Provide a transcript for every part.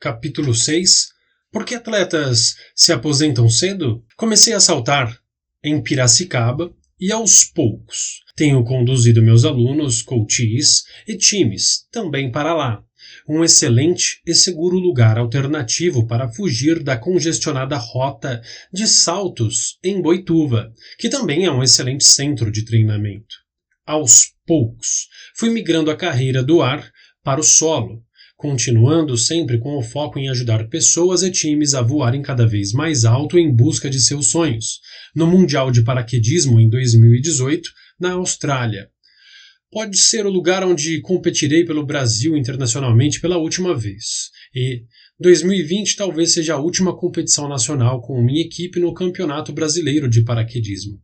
Capítulo 6 Por que atletas se aposentam cedo? Comecei a saltar em Piracicaba e aos poucos tenho conduzido meus alunos, coaches e times também para lá. Um excelente e seguro lugar alternativo para fugir da congestionada rota de saltos em Boituva, que também é um excelente centro de treinamento. Aos poucos, fui migrando a carreira do ar para o solo, continuando sempre com o foco em ajudar pessoas e times a voarem cada vez mais alto em busca de seus sonhos. No Mundial de Paraquedismo em 2018, na Austrália. Pode ser o lugar onde competirei pelo Brasil internacionalmente pela última vez. E 2020 talvez seja a última competição nacional com minha equipe no Campeonato Brasileiro de Paraquedismo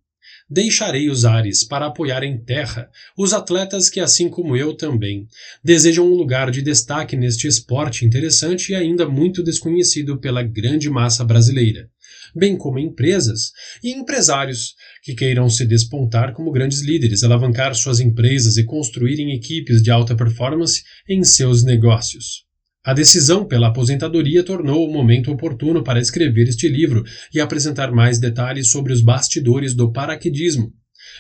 deixarei os ares para apoiar em terra os atletas que, assim como eu também, desejam um lugar de destaque neste esporte interessante e ainda muito desconhecido pela grande massa brasileira, bem como empresas e empresários que queiram se despontar como grandes líderes, alavancar suas empresas e construírem equipes de alta performance em seus negócios. A decisão pela aposentadoria tornou o momento oportuno para escrever este livro e apresentar mais detalhes sobre os bastidores do paraquedismo.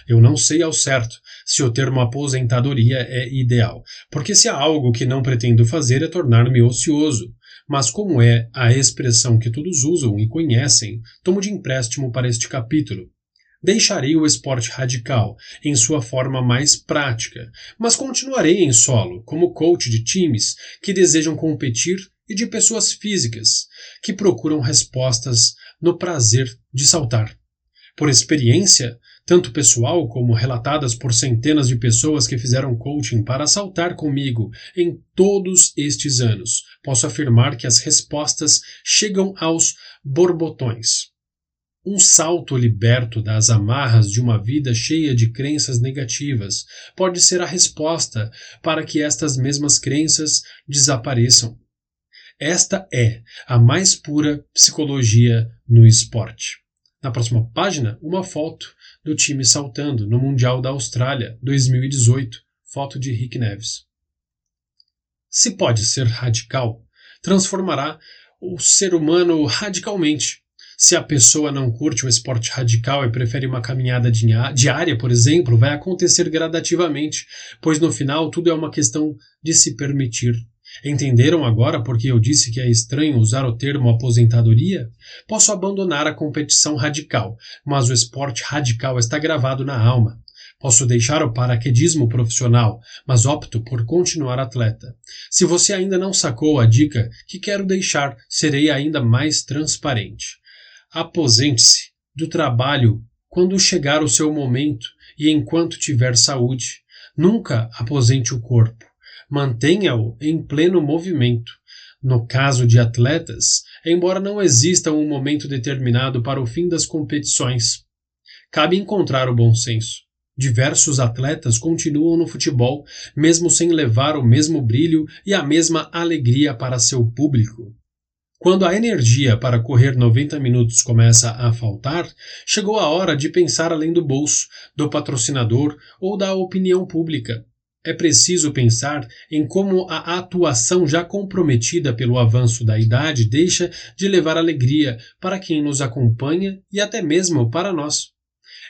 Eu não sei ao certo se o termo aposentadoria é ideal, porque se há algo que não pretendo fazer é tornar-me ocioso. Mas como é a expressão que todos usam e conhecem, tomo de empréstimo para este capítulo. Deixarei o esporte radical em sua forma mais prática, mas continuarei em solo como coach de times que desejam competir e de pessoas físicas que procuram respostas no prazer de saltar. Por experiência, tanto pessoal como relatadas por centenas de pessoas que fizeram coaching para saltar comigo em todos estes anos, posso afirmar que as respostas chegam aos borbotões. Um salto liberto das amarras de uma vida cheia de crenças negativas pode ser a resposta para que estas mesmas crenças desapareçam. Esta é a mais pura psicologia no esporte. Na próxima página, uma foto do time saltando no Mundial da Austrália 2018, foto de Rick Neves. Se pode ser radical, transformará o ser humano radicalmente se a pessoa não curte o esporte radical e prefere uma caminhada diária, por exemplo, vai acontecer gradativamente, pois no final tudo é uma questão de se permitir. Entenderam agora por que eu disse que é estranho usar o termo aposentadoria? Posso abandonar a competição radical, mas o esporte radical está gravado na alma. Posso deixar o paraquedismo profissional, mas opto por continuar atleta. Se você ainda não sacou a dica que quero deixar, serei ainda mais transparente. Aposente-se do trabalho quando chegar o seu momento e enquanto tiver saúde. Nunca aposente o corpo. Mantenha-o em pleno movimento. No caso de atletas, embora não exista um momento determinado para o fim das competições, cabe encontrar o bom senso. Diversos atletas continuam no futebol, mesmo sem levar o mesmo brilho e a mesma alegria para seu público. Quando a energia para correr 90 minutos começa a faltar, chegou a hora de pensar além do bolso, do patrocinador ou da opinião pública. É preciso pensar em como a atuação já comprometida pelo avanço da idade deixa de levar alegria para quem nos acompanha e até mesmo para nós.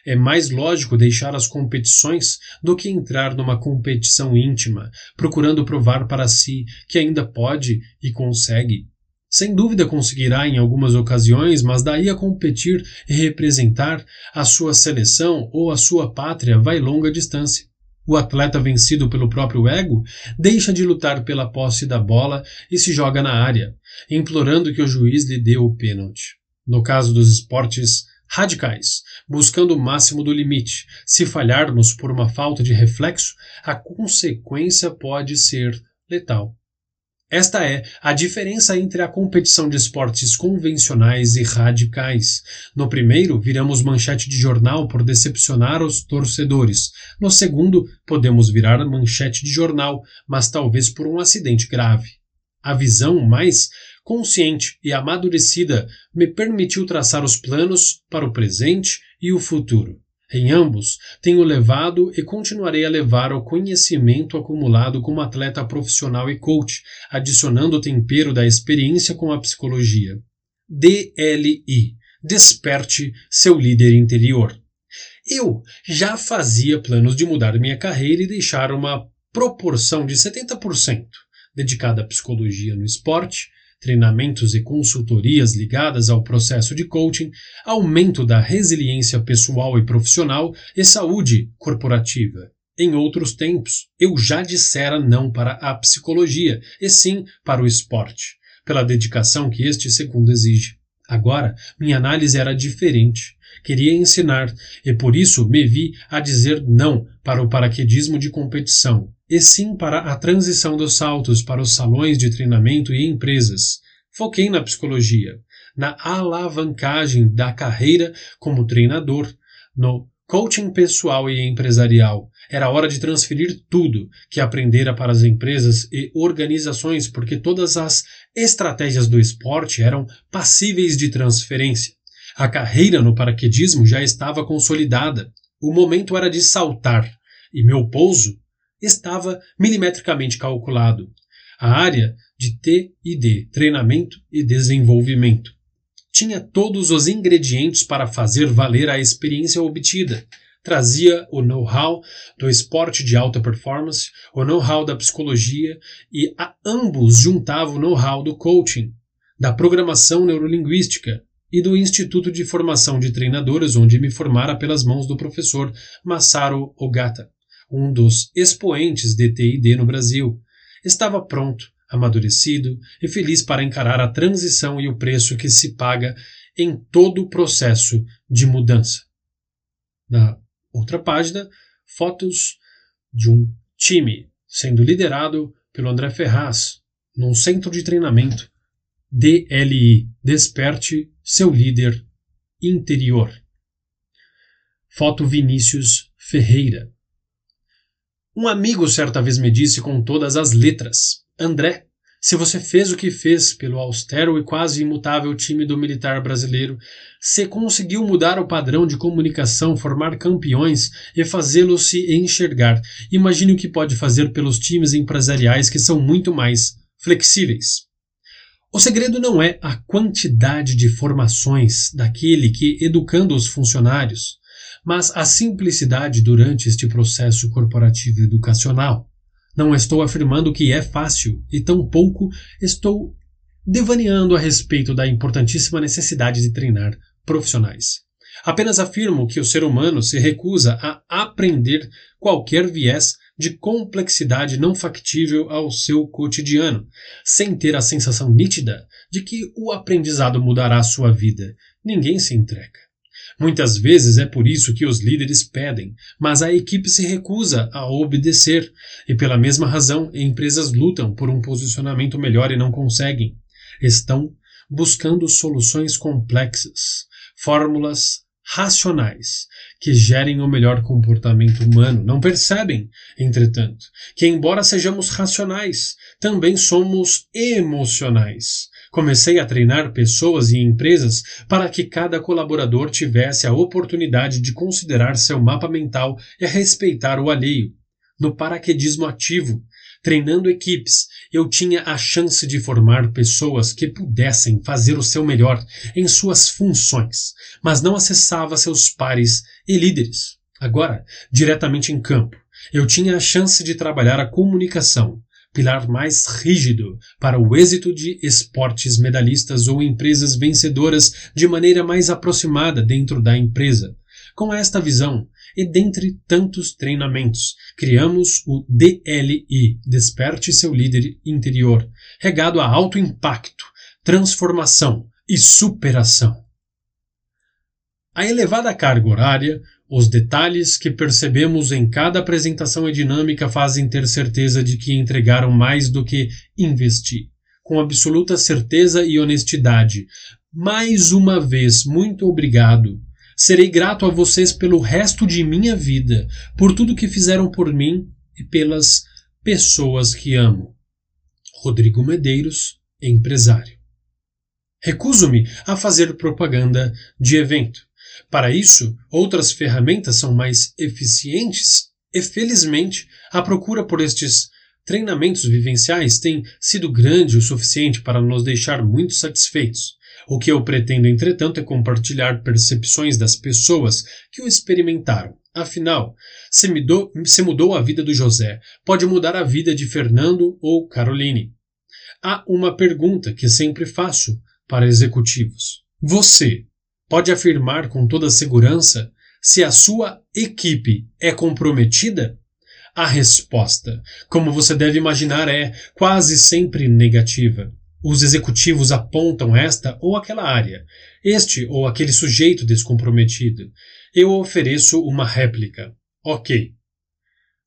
É mais lógico deixar as competições do que entrar numa competição íntima, procurando provar para si que ainda pode e consegue. Sem dúvida conseguirá em algumas ocasiões, mas daí a competir e representar a sua seleção ou a sua pátria vai longa distância. O atleta vencido pelo próprio ego deixa de lutar pela posse da bola e se joga na área, implorando que o juiz lhe dê o pênalti. No caso dos esportes radicais, buscando o máximo do limite, se falharmos por uma falta de reflexo, a consequência pode ser letal. Esta é a diferença entre a competição de esportes convencionais e radicais. No primeiro, viramos manchete de jornal por decepcionar os torcedores. No segundo, podemos virar manchete de jornal, mas talvez por um acidente grave. A visão mais consciente e amadurecida me permitiu traçar os planos para o presente e o futuro. Em ambos, tenho levado e continuarei a levar o conhecimento acumulado como atleta profissional e coach, adicionando o tempero da experiência com a psicologia. DLI Desperte seu líder interior. Eu já fazia planos de mudar minha carreira e deixar uma proporção de 70% dedicada à psicologia no esporte, treinamentos e consultorias ligadas ao processo de coaching, aumento da resiliência pessoal e profissional e saúde corporativa. Em outros tempos, eu já dissera não para a psicologia, e sim para o esporte, pela dedicação que este segundo exige. Agora, minha análise era diferente. Queria ensinar, e por isso me vi a dizer não para o paraquedismo de competição, e sim para a transição dos saltos para os salões de treinamento e empresas. Foquei na psicologia, na alavancagem da carreira como treinador, no coaching pessoal e empresarial. Era hora de transferir tudo que aprendera para as empresas e organizações, porque todas as estratégias do esporte eram passíveis de transferência. A carreira no paraquedismo já estava consolidada. O momento era de saltar, e meu pouso estava milimetricamente calculado. A área de T&D, treinamento e desenvolvimento, tinha todos os ingredientes para fazer valer a experiência obtida. Trazia o know-how do esporte de alta performance, o know-how da psicologia e a ambos juntava o know-how do coaching, da programação neurolinguística e do Instituto de Formação de Treinadores, onde me formara pelas mãos do professor Masaru Ogata um dos expoentes de TID no Brasil, estava pronto, amadurecido e feliz para encarar a transição e o preço que se paga em todo o processo de mudança. Na outra página, fotos de um time sendo liderado pelo André Ferraz, num centro de treinamento DLI Desperte seu líder interior. Foto Vinícius Ferreira. Um amigo certa vez me disse com todas as letras: André, se você fez o que fez pelo austero e quase imutável time do militar brasileiro, se conseguiu mudar o padrão de comunicação, formar campeões e fazê-los se enxergar, imagine o que pode fazer pelos times empresariais que são muito mais flexíveis. O segredo não é a quantidade de formações daquele que, educando os funcionários, mas a simplicidade durante este processo corporativo educacional. Não estou afirmando que é fácil e tampouco estou devaneando a respeito da importantíssima necessidade de treinar profissionais. Apenas afirmo que o ser humano se recusa a aprender qualquer viés de complexidade não factível ao seu cotidiano, sem ter a sensação nítida de que o aprendizado mudará sua vida. Ninguém se entrega. Muitas vezes é por isso que os líderes pedem, mas a equipe se recusa a obedecer, e pela mesma razão empresas lutam por um posicionamento melhor e não conseguem. Estão buscando soluções complexas, fórmulas racionais que gerem o melhor comportamento humano. Não percebem, entretanto, que embora sejamos racionais, também somos emocionais. Comecei a treinar pessoas e empresas para que cada colaborador tivesse a oportunidade de considerar seu mapa mental e respeitar o alheio. No paraquedismo ativo, treinando equipes, eu tinha a chance de formar pessoas que pudessem fazer o seu melhor em suas funções, mas não acessava seus pares e líderes. Agora, diretamente em campo, eu tinha a chance de trabalhar a comunicação, pilar mais rígido para o êxito de esportes medalhistas ou empresas vencedoras de maneira mais aproximada dentro da empresa. Com esta visão, e dentre tantos treinamentos, criamos o DLI Desperte seu líder interior, regado a alto impacto, transformação e superação. A elevada carga horária, os detalhes que percebemos em cada apresentação e dinâmica fazem ter certeza de que entregaram mais do que investir. Com absoluta certeza e honestidade. Mais uma vez, muito obrigado. Serei grato a vocês pelo resto de minha vida, por tudo que fizeram por mim e pelas pessoas que amo. Rodrigo Medeiros, empresário. Recuso-me a fazer propaganda de evento Para isso, outras ferramentas são mais eficientes e, felizmente, a procura por estes treinamentos vivenciais tem sido grande o suficiente para nos deixar muito satisfeitos. O que eu pretendo, entretanto, é compartilhar percepções das pessoas que o experimentaram. Afinal, se mudou, se mudou a vida do José, pode mudar a vida de Fernando ou Caroline. Há uma pergunta que sempre faço para executivos. Você pode afirmar com toda segurança se a sua equipe é comprometida? A resposta, como você deve imaginar, é quase sempre negativa. Os executivos apontam esta ou aquela área, este ou aquele sujeito descomprometido. Eu ofereço uma réplica. Ok.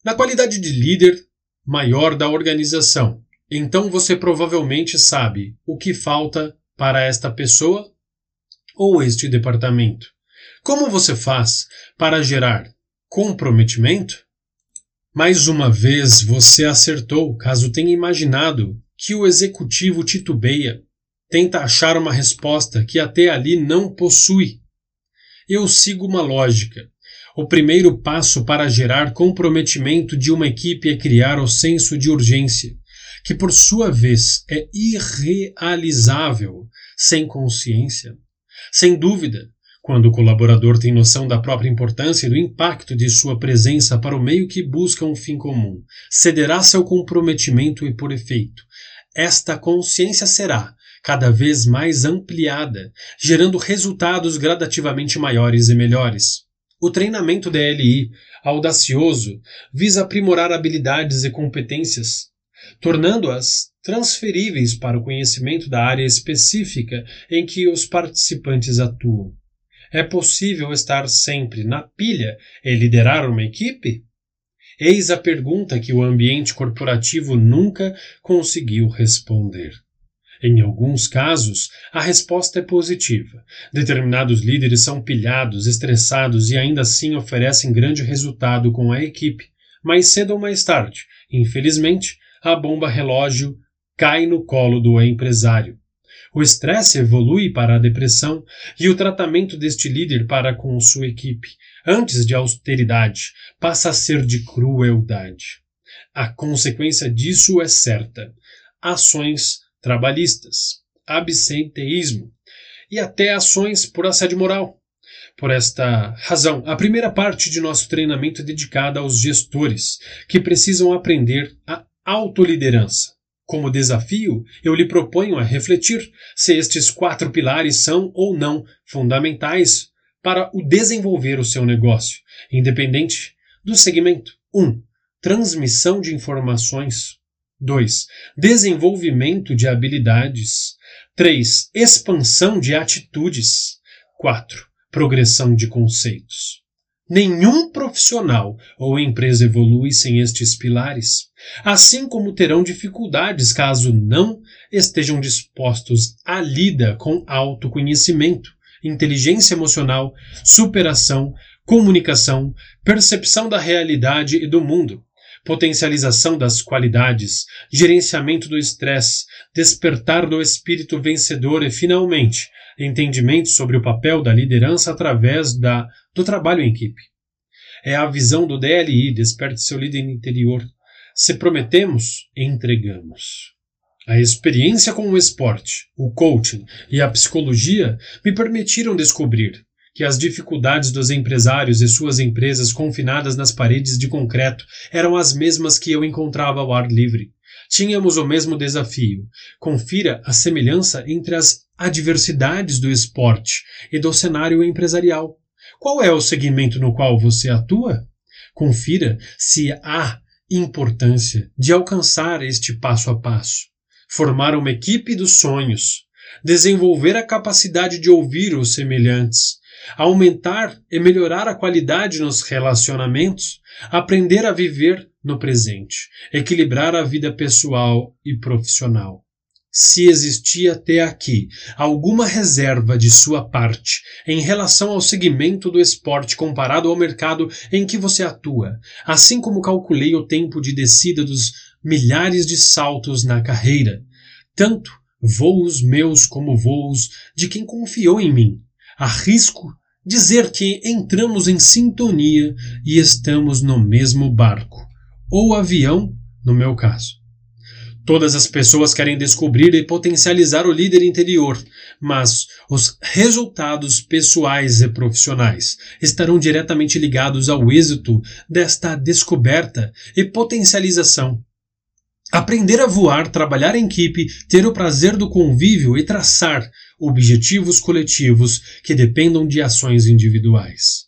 Na qualidade de líder maior da organização, então você provavelmente sabe o que falta para esta pessoa ou este departamento. Como você faz para gerar comprometimento? Mais uma vez você acertou, caso tenha imaginado que o executivo titubeia, tenta achar uma resposta que até ali não possui. Eu sigo uma lógica. O primeiro passo para gerar comprometimento de uma equipe é criar o senso de urgência, que por sua vez é irrealizável sem consciência. Sem dúvida, quando o colaborador tem noção da própria importância e do impacto de sua presença para o meio que busca um fim comum, cederá seu comprometimento e, por efeito, esta consciência será cada vez mais ampliada, gerando resultados gradativamente maiores e melhores. O treinamento DLI audacioso visa aprimorar habilidades e competências, tornando-as transferíveis para o conhecimento da área específica em que os participantes atuam. É possível estar sempre na pilha e liderar uma equipe? Eis a pergunta que o ambiente corporativo nunca conseguiu responder. Em alguns casos, a resposta é positiva. Determinados líderes são pilhados, estressados e ainda assim oferecem grande resultado com a equipe. Mais cedo ou mais tarde, infelizmente, a bomba relógio cai no colo do empresário. O estresse evolui para a depressão e o tratamento deste líder para com sua equipe, antes de austeridade, passa a ser de crueldade. A consequência disso é certa: ações trabalhistas, absenteísmo e até ações por assédio moral. Por esta razão, a primeira parte de nosso treinamento é dedicada aos gestores, que precisam aprender a autoliderança como desafio, eu lhe proponho a refletir se estes quatro pilares são ou não fundamentais para o desenvolver o seu negócio, independente do segmento. 1. Um, transmissão de informações. 2. Desenvolvimento de habilidades. 3. Expansão de atitudes. 4. Progressão de conceitos. Nenhum profissional ou empresa evolui sem estes pilares, assim como terão dificuldades caso não estejam dispostos à lida com autoconhecimento, inteligência emocional, superação, comunicação, percepção da realidade e do mundo, potencialização das qualidades, gerenciamento do estresse, despertar do espírito vencedor e, finalmente, entendimento sobre o papel da liderança através da, do trabalho em equipe. É a visão do DLI, desperte seu líder interior. Se prometemos, entregamos. A experiência com o esporte, o coaching e a psicologia me permitiram descobrir que as dificuldades dos empresários e suas empresas confinadas nas paredes de concreto eram as mesmas que eu encontrava ao ar livre. Tínhamos o mesmo desafio. Confira a semelhança entre as adversidades do esporte e do cenário empresarial. Qual é o segmento no qual você atua? Confira se há importância de alcançar este passo a passo. Formar uma equipe dos sonhos, desenvolver a capacidade de ouvir os semelhantes, aumentar e melhorar a qualidade nos relacionamentos, aprender a viver no presente, equilibrar a vida pessoal e profissional. Se existia até aqui alguma reserva de sua parte em relação ao segmento do esporte comparado ao mercado em que você atua, assim como calculei o tempo de descida dos milhares de saltos na carreira, tanto voos meus como voos de quem confiou em mim, arrisco dizer que entramos em sintonia e estamos no mesmo barco, ou avião, no meu caso. Todas as pessoas querem descobrir e potencializar o líder interior, mas os resultados pessoais e profissionais estarão diretamente ligados ao êxito desta descoberta e potencialização. Aprender a voar, trabalhar em equipe, ter o prazer do convívio e traçar objetivos coletivos que dependam de ações individuais.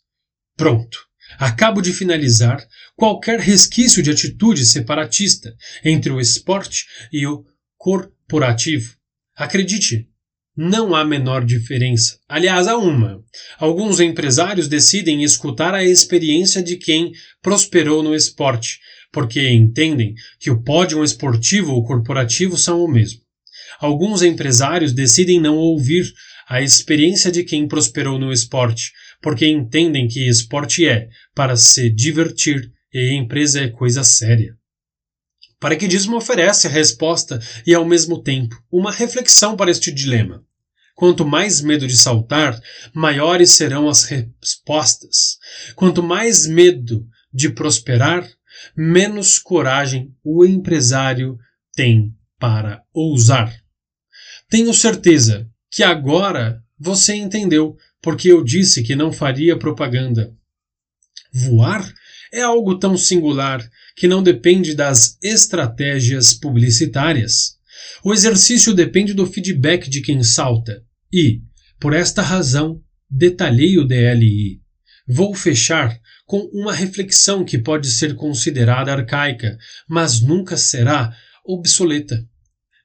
Pronto! Acabo de finalizar qualquer resquício de atitude separatista entre o esporte e o corporativo. Acredite, não há menor diferença. Aliás, há uma. Alguns empresários decidem escutar a experiência de quem prosperou no esporte, porque entendem que o pódio esportivo ou corporativo são o mesmo. Alguns empresários decidem não ouvir a experiência de quem prosperou no esporte, porque entendem que esporte é para se divertir e empresa é coisa séria. Paraquedismo oferece a resposta e, ao mesmo tempo, uma reflexão para este dilema. Quanto mais medo de saltar, maiores serão as respostas. Quanto mais medo de prosperar, menos coragem o empresário tem para ousar. Tenho certeza que agora você entendeu porque eu disse que não faria propaganda. Voar é algo tão singular que não depende das estratégias publicitárias. O exercício depende do feedback de quem salta e, por esta razão, detalhei o DLI. Vou fechar com uma reflexão que pode ser considerada arcaica, mas nunca será obsoleta.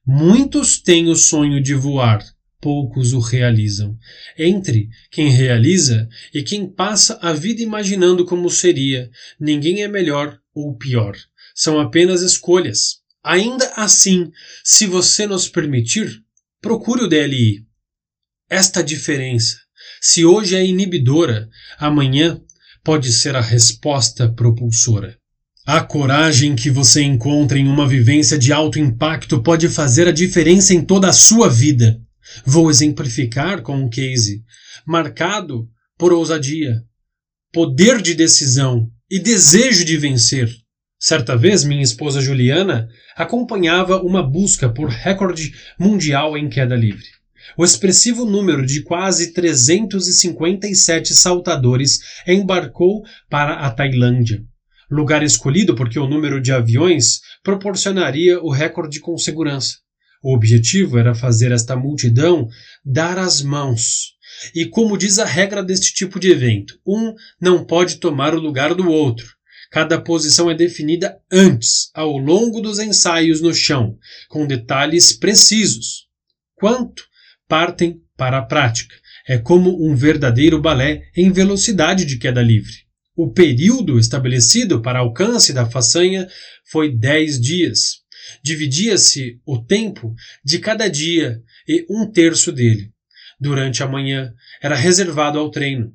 Muitos têm o sonho de voar, poucos o realizam. Entre quem realiza e quem passa a vida imaginando como seria, ninguém é melhor ou pior. São apenas escolhas. Ainda assim, se você nos permitir, procure o DLI. Esta diferença, se hoje é inibidora, amanhã pode ser a resposta propulsora. A coragem que você encontra em uma vivência de alto impacto pode fazer a diferença em toda a sua vida. Vou exemplificar com um case marcado por ousadia, poder de decisão e desejo de vencer. Certa vez, minha esposa Juliana acompanhava uma busca por recorde mundial em queda livre. O expressivo número de quase 357 saltadores embarcou para a Tailândia, lugar escolhido porque o número de aviões proporcionaria o recorde com segurança. O objetivo era fazer esta multidão dar as mãos. E como diz a regra deste tipo de evento, um não pode tomar o lugar do outro. Cada posição é definida antes, ao longo dos ensaios no chão, com detalhes precisos. Quanto partem para a prática. É como um verdadeiro balé em velocidade de queda livre. O período estabelecido para alcance da façanha foi dez dias. Dividia-se o tempo de cada dia e um terço dele. Durante a manhã era reservado ao treino.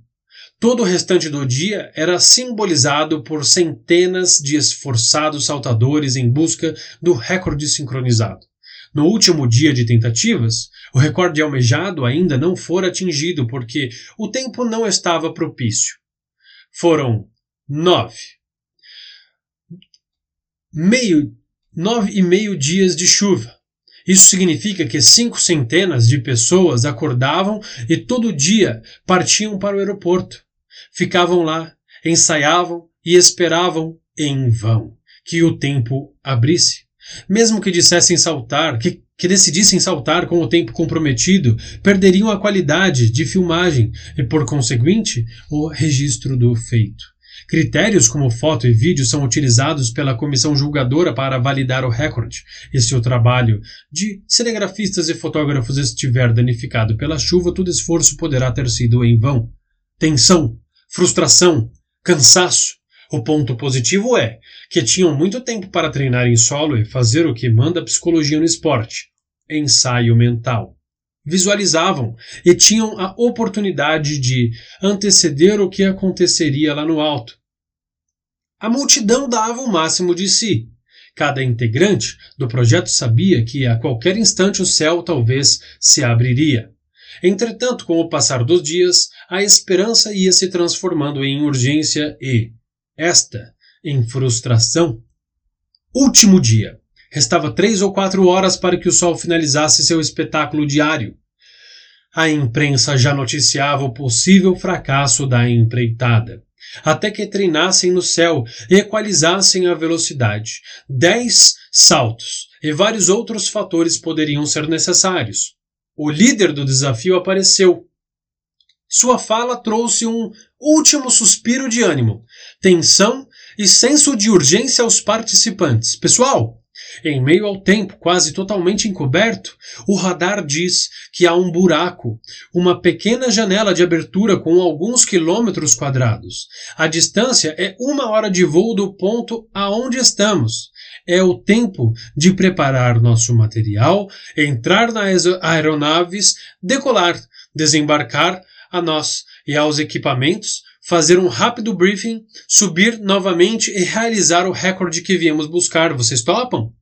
Todo o restante do dia era simbolizado por centenas de esforçados saltadores em busca do recorde sincronizado. No último dia de tentativas, o recorde almejado ainda não fora atingido porque o tempo não estava propício. Foram nove. Meio nove e meio dias de chuva. Isso significa que cinco centenas de pessoas acordavam e todo dia partiam para o aeroporto. Ficavam lá, ensaiavam e esperavam em vão que o tempo abrisse. Mesmo que dissessem saltar, que, que decidissem saltar com o tempo comprometido, perderiam a qualidade de filmagem e, por conseguinte, o registro do feito. Critérios como foto e vídeo são utilizados pela comissão julgadora para validar o recorde. E se o trabalho de cinegrafistas e fotógrafos estiver danificado pela chuva, todo esforço poderá ter sido em vão. Tensão, frustração, cansaço. O ponto positivo é que tinham muito tempo para treinar em solo e fazer o que manda a psicologia no esporte: ensaio mental visualizavam e tinham a oportunidade de anteceder o que aconteceria lá no alto. A multidão dava o máximo de si. Cada integrante do projeto sabia que a qualquer instante o céu talvez se abriria. Entretanto, com o passar dos dias, a esperança ia se transformando em urgência e, esta, em frustração. Último dia. Restava três ou quatro horas para que o sol finalizasse seu espetáculo diário. A imprensa já noticiava o possível fracasso da empreitada até que treinassem no céu e equalizassem a velocidade. Dez saltos e vários outros fatores poderiam ser necessários. O líder do desafio apareceu. Sua fala trouxe um último suspiro de ânimo, tensão e senso de urgência aos participantes. Pessoal, em meio ao tempo quase totalmente encoberto, o radar diz que há um buraco, uma pequena janela de abertura com alguns quilômetros quadrados. A distância é uma hora de voo do ponto aonde estamos. É o tempo de preparar nosso material, entrar nas aeronaves, decolar, desembarcar a nós e aos equipamentos, fazer um rápido briefing, subir novamente e realizar o recorde que viemos buscar. Vocês topam?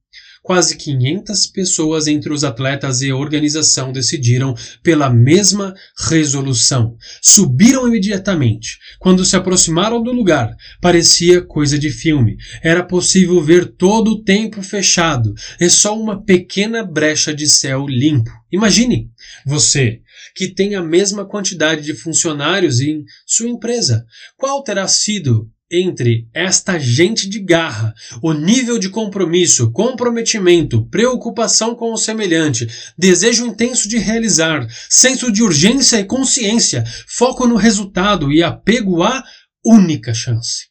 Quase 500 pessoas entre os atletas e a organização decidiram pela mesma resolução. Subiram imediatamente. Quando se aproximaram do lugar, parecia coisa de filme. Era possível ver todo o tempo fechado e só uma pequena brecha de céu limpo. Imagine você que tem a mesma quantidade de funcionários em sua empresa. Qual terá sido entre esta gente de garra, o nível de compromisso, comprometimento, preocupação com o semelhante, desejo intenso de realizar, senso de urgência e consciência, foco no resultado e apego à única chance.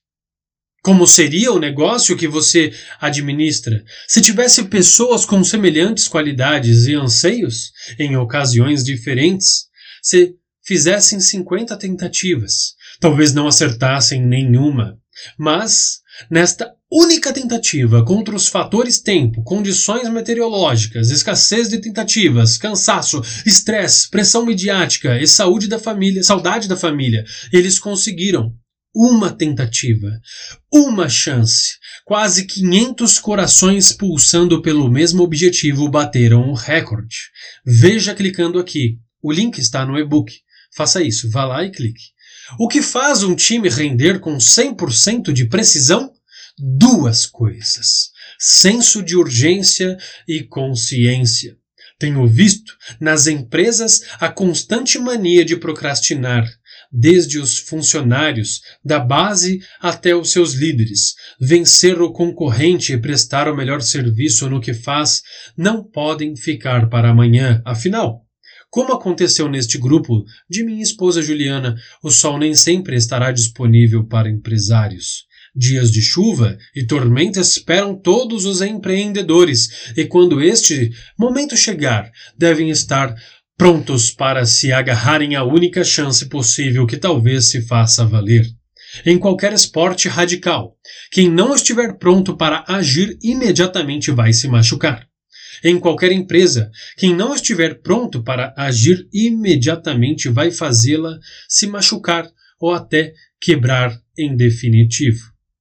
Como seria o negócio que você administra se tivesse pessoas com semelhantes qualidades e anseios em ocasiões diferentes? Se fizessem 50 tentativas, talvez não acertassem nenhuma, mas nesta única tentativa contra os fatores tempo, condições meteorológicas, escassez de tentativas, cansaço, estresse, pressão midiática e saúde da família, saudade da família, eles conseguiram uma tentativa, uma chance. Quase 500 corações pulsando pelo mesmo objetivo bateram o recorde. Veja clicando aqui. O link está no e-book. Faça isso, vá lá e clique. O que faz um time render com 100% de precisão? Duas coisas: senso de urgência e consciência. Tenho visto nas empresas a constante mania de procrastinar, desde os funcionários, da base até os seus líderes. Vencer o concorrente e prestar o melhor serviço no que faz não podem ficar para amanhã, afinal, como aconteceu neste grupo de minha esposa Juliana, o sol nem sempre estará disponível para empresários. Dias de chuva e tormenta esperam todos os empreendedores, e quando este momento chegar, devem estar prontos para se agarrarem à única chance possível que talvez se faça valer. Em qualquer esporte radical, quem não estiver pronto para agir imediatamente vai se machucar em qualquer empresa. Quem não estiver pronto para agir imediatamente vai fazê-la se machucar ou até quebrar em definitivo.